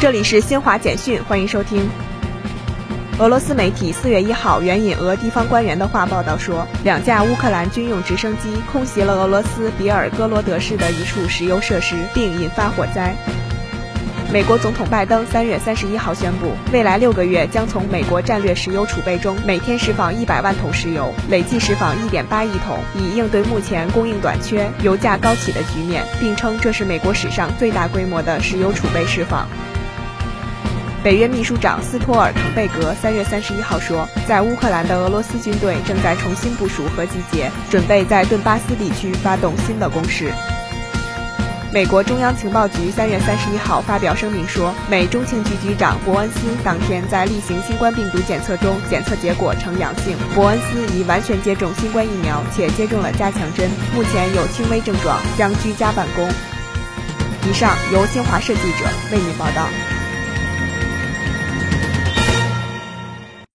这里是新华简讯，欢迎收听。俄罗斯媒体四月一号援引俄地方官员的话报道说，两架乌克兰军用直升机空袭了俄罗斯比尔哥罗德市的一处石油设施，并引发火灾。美国总统拜登三月三十一号宣布，未来六个月将从美国战略石油储备中每天释放一百万桶石油，累计释放一点八亿桶，以应对目前供应短缺、油价高企的局面，并称这是美国史上最大规模的石油储备释放。北约秘书长斯托尔滕贝格三月三十一号说，在乌克兰的俄罗斯军队正在重新部署和集结，准备在顿巴斯地区发动新的攻势。美国中央情报局三月三十一号发表声明说，美中情局局长伯恩斯当天在例行新冠病毒检测中检测结果呈阳性。伯恩斯已完全接种新冠疫苗，且接种了加强针，目前有轻微症状，将居家办公。以上由新华社记者为您报道。